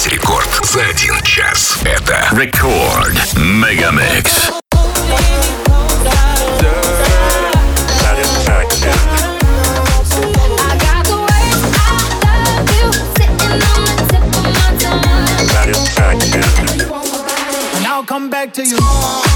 здесь рекорд за один час. Это Рекорд Мегамикс. Come back to you.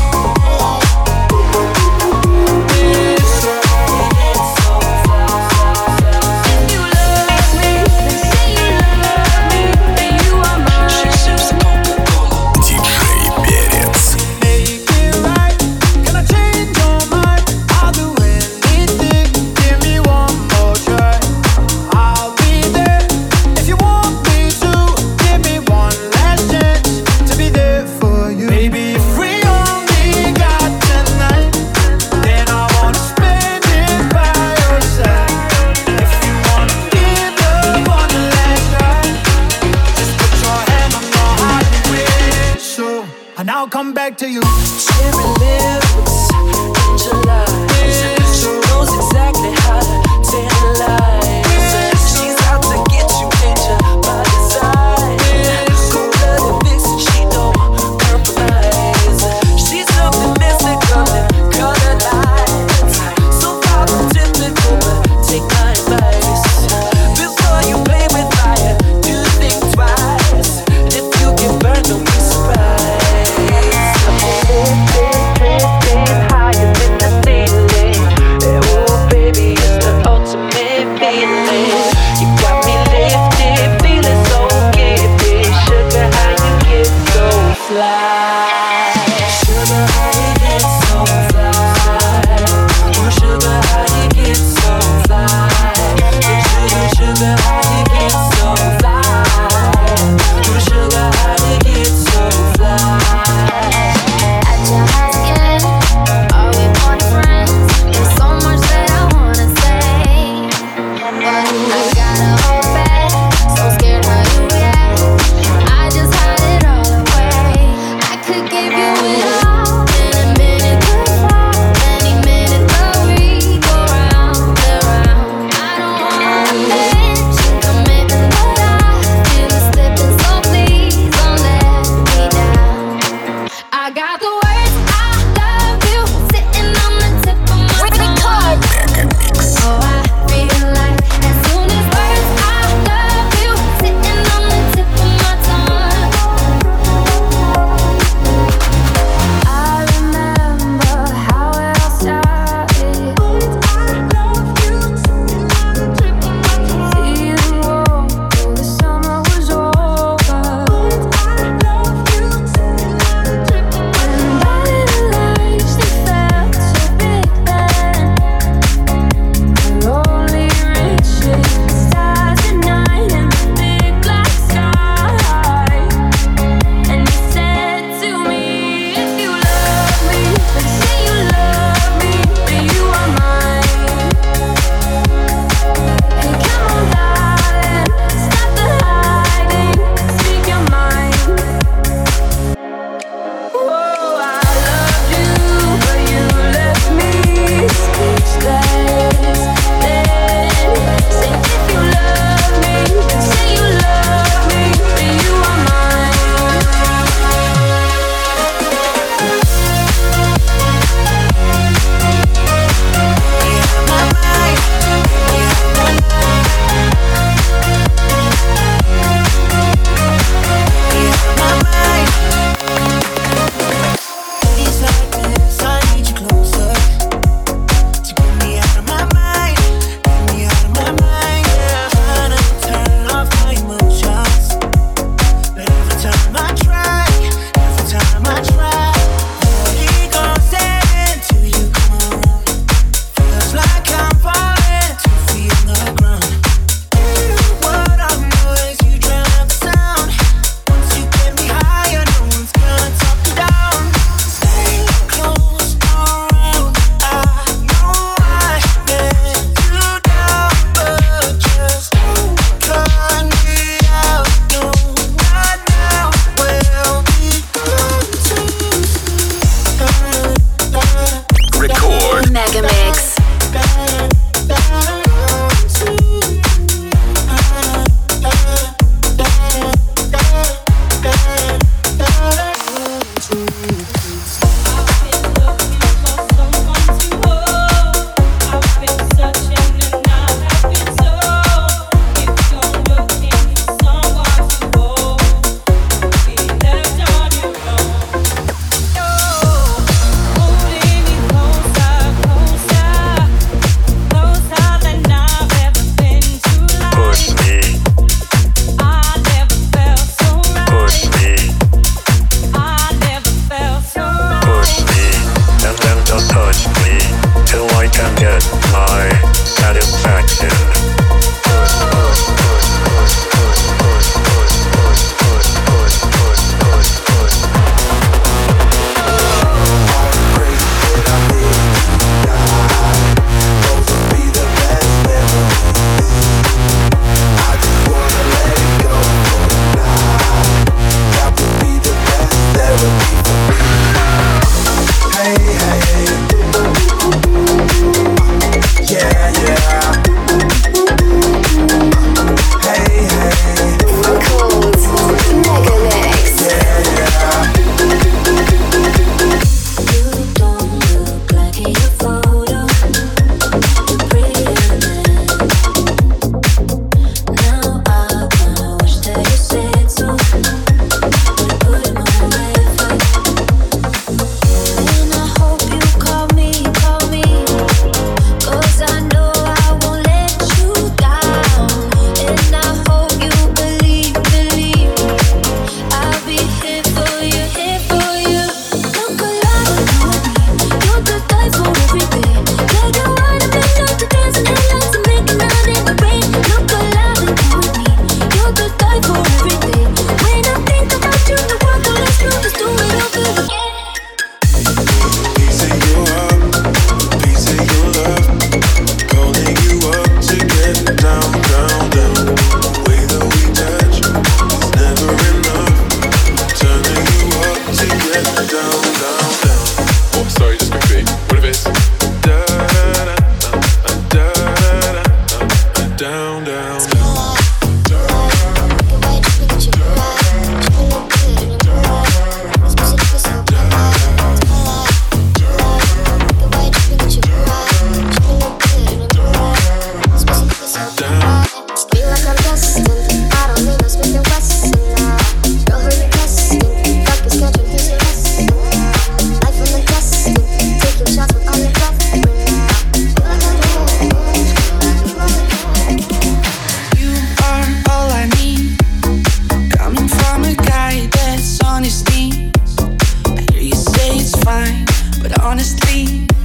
Síguelo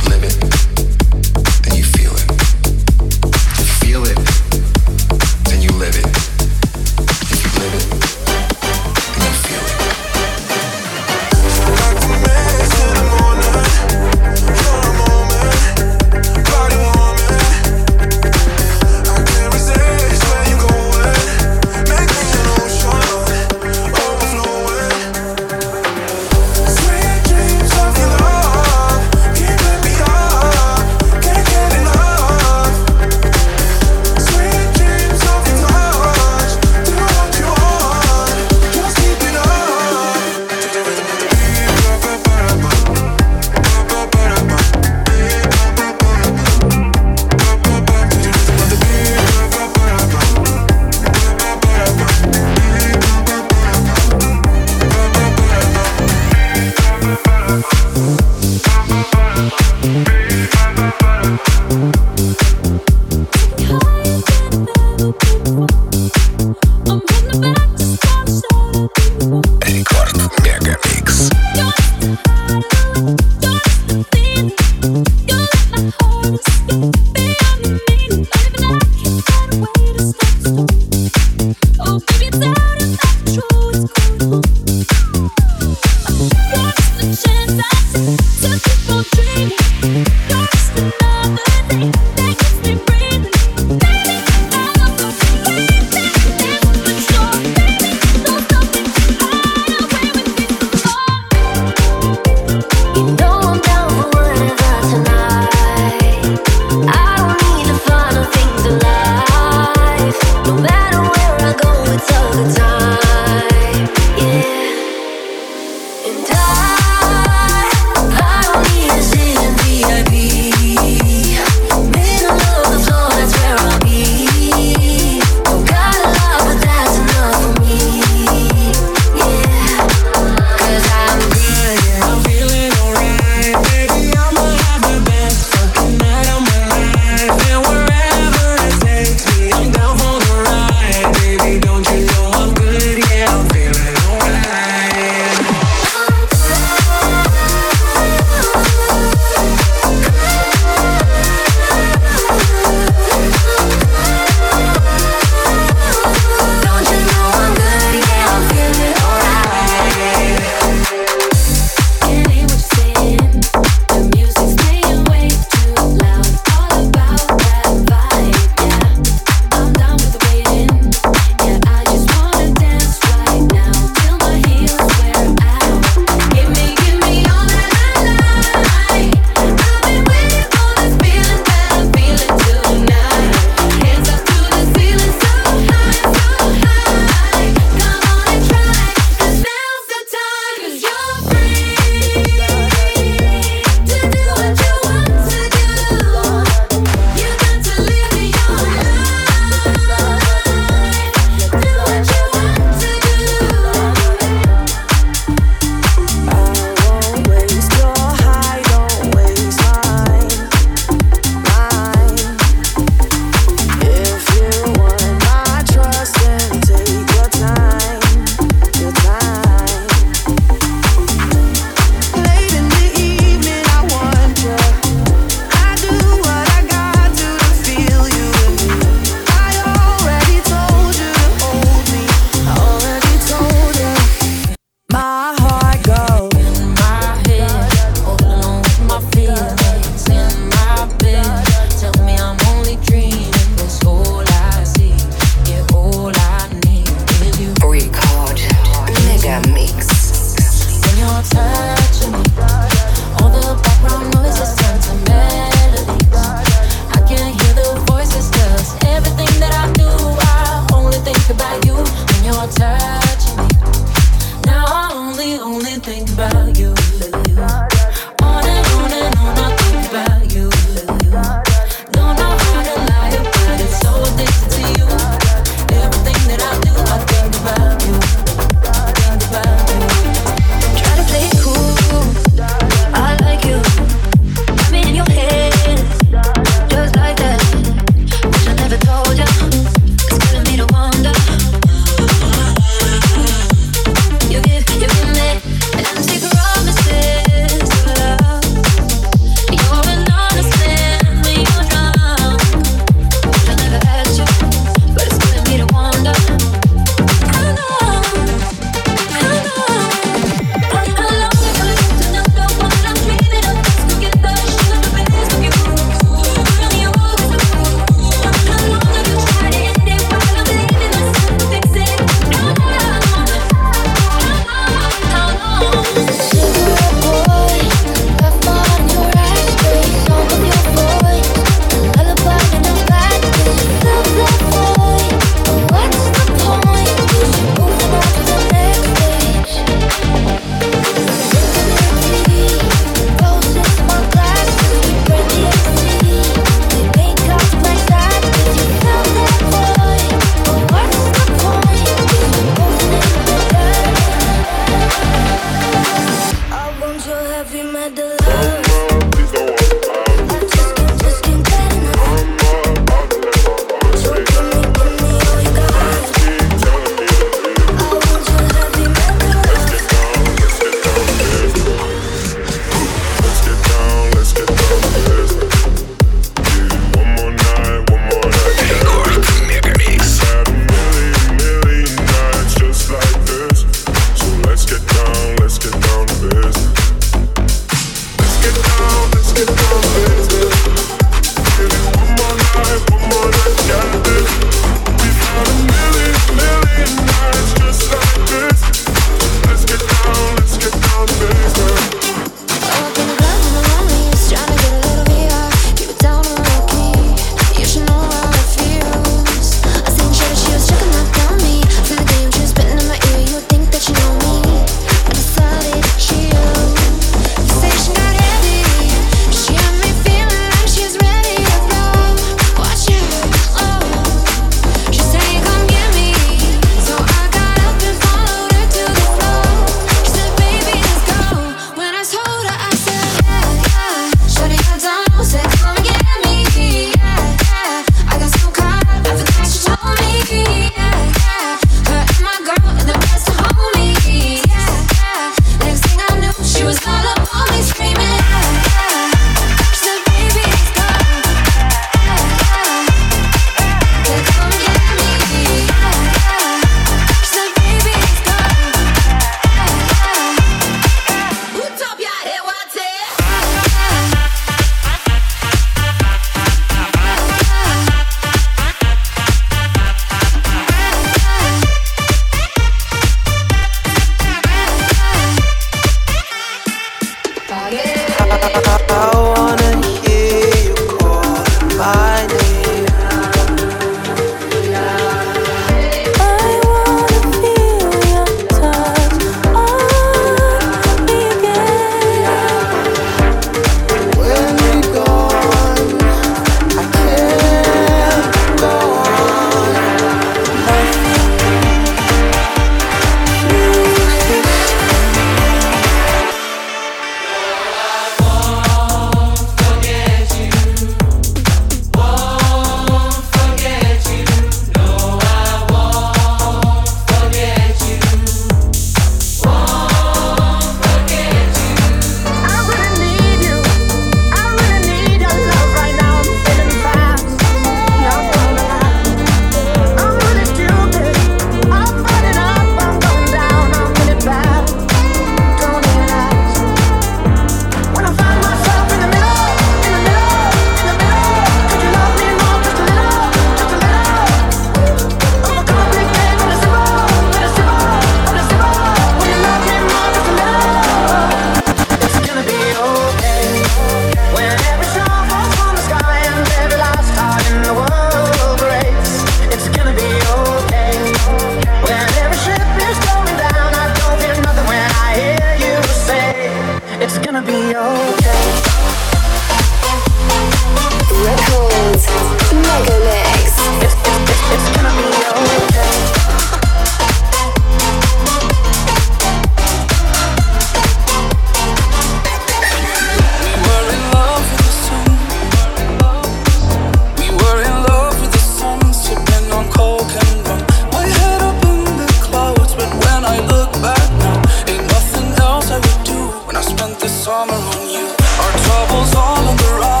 the summer on you. Our troubles all on the rise.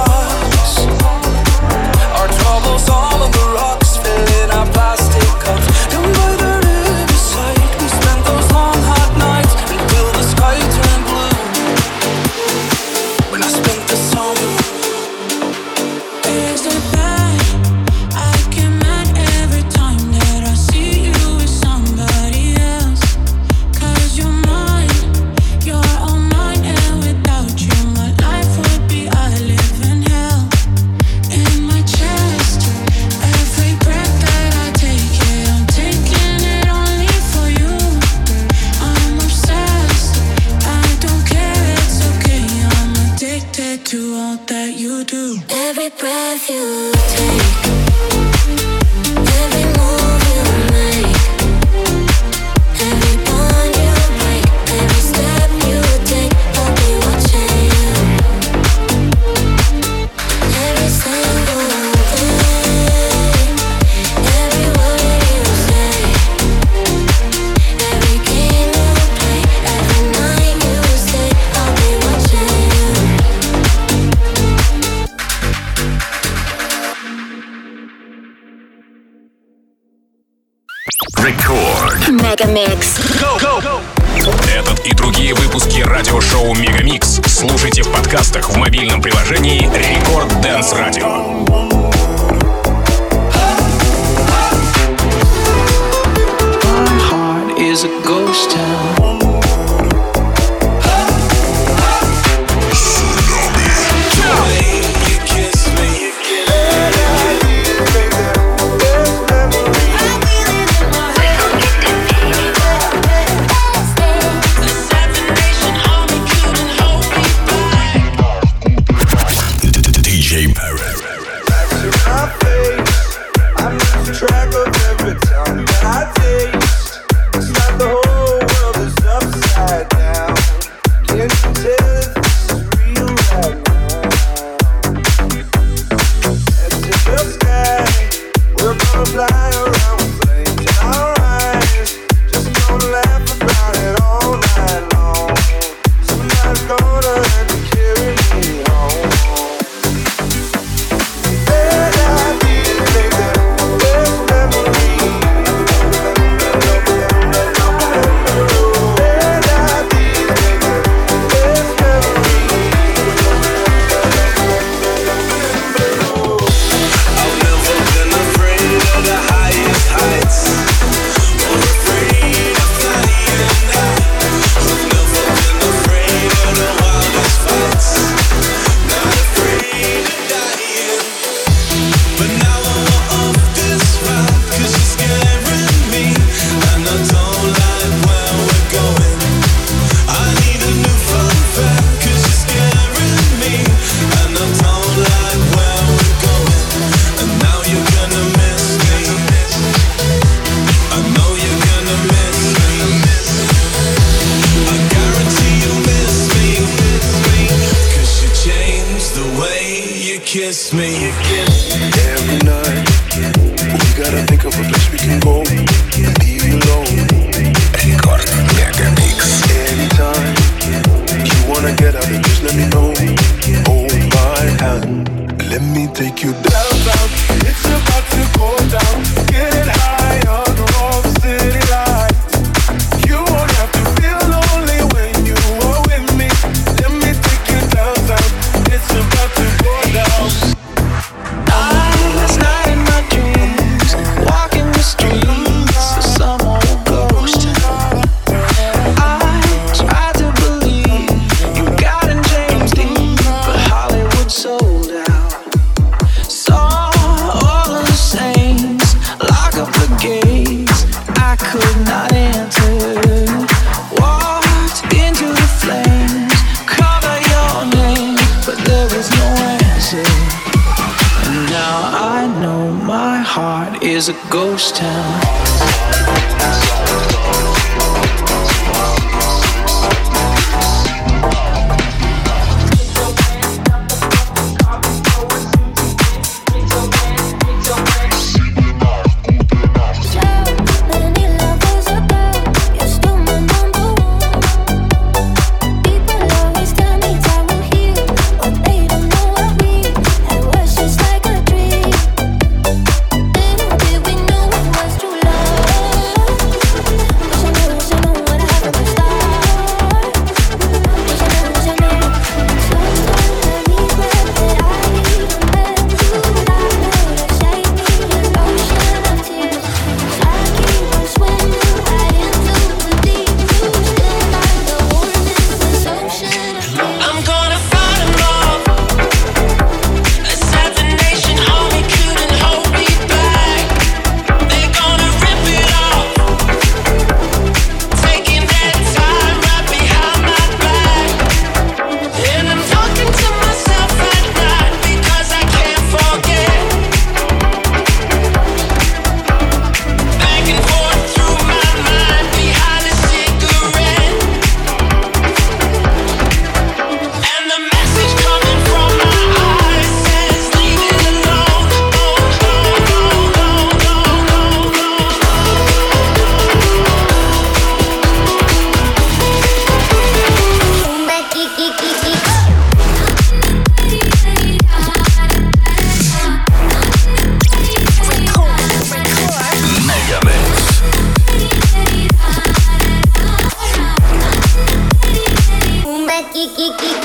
L A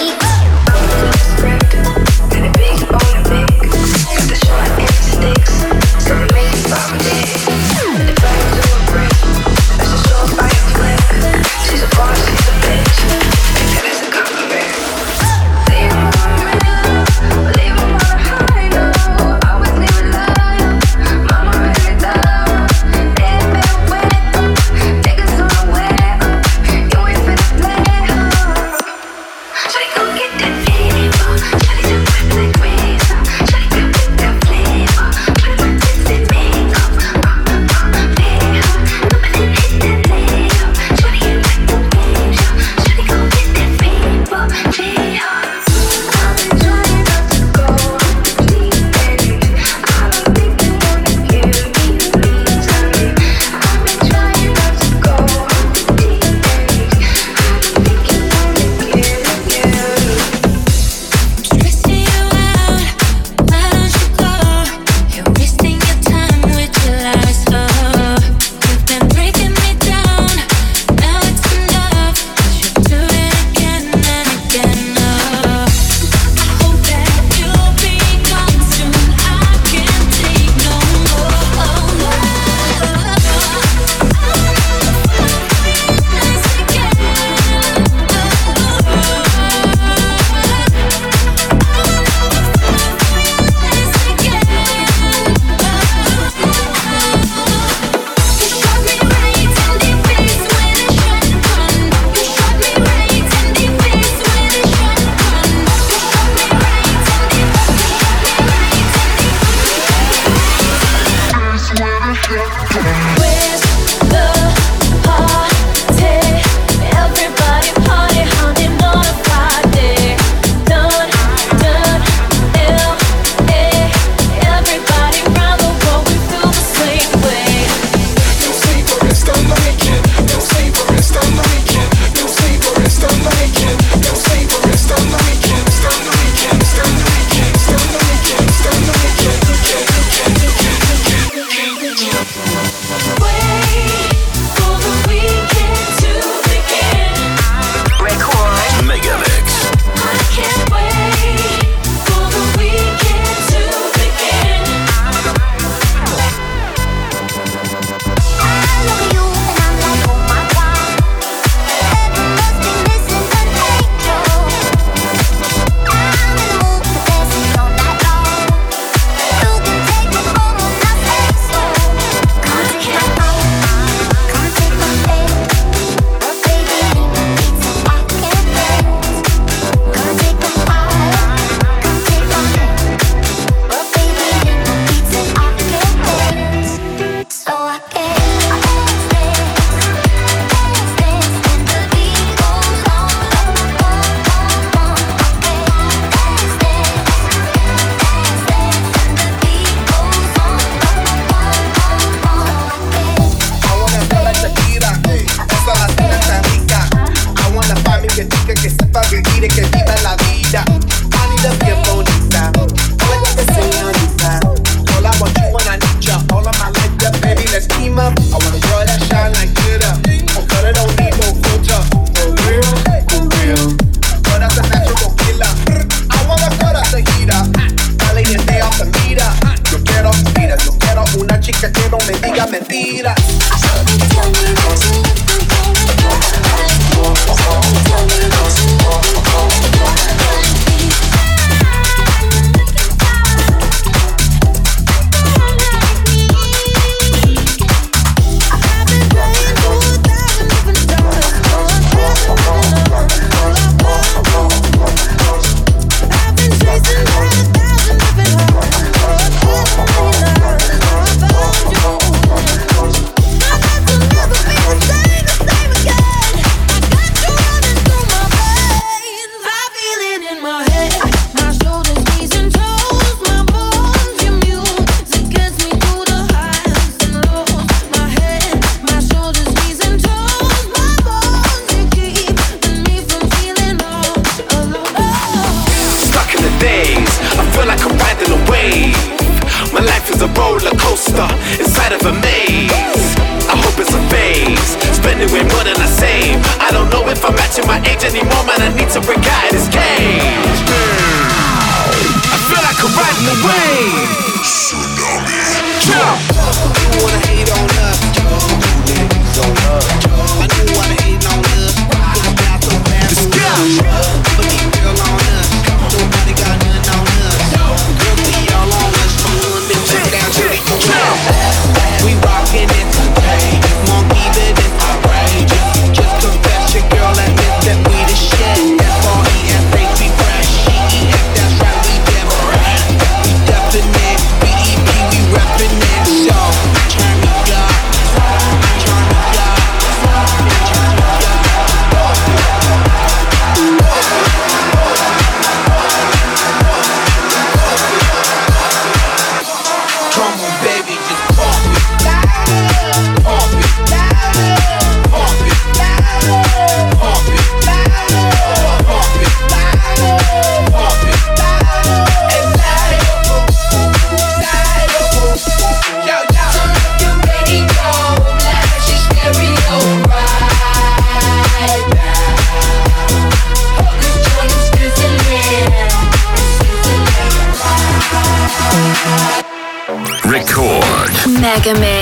feel like I'm riding a wave. My life is a roller coaster inside of a maze. I hope it's a phase, spending way more than I save. I don't know if I'm matching my age anymore, man. I need to break out of this cage. I feel like I'm riding a wave. Jump. You wanna hate on us? I you hate on Mega Mix.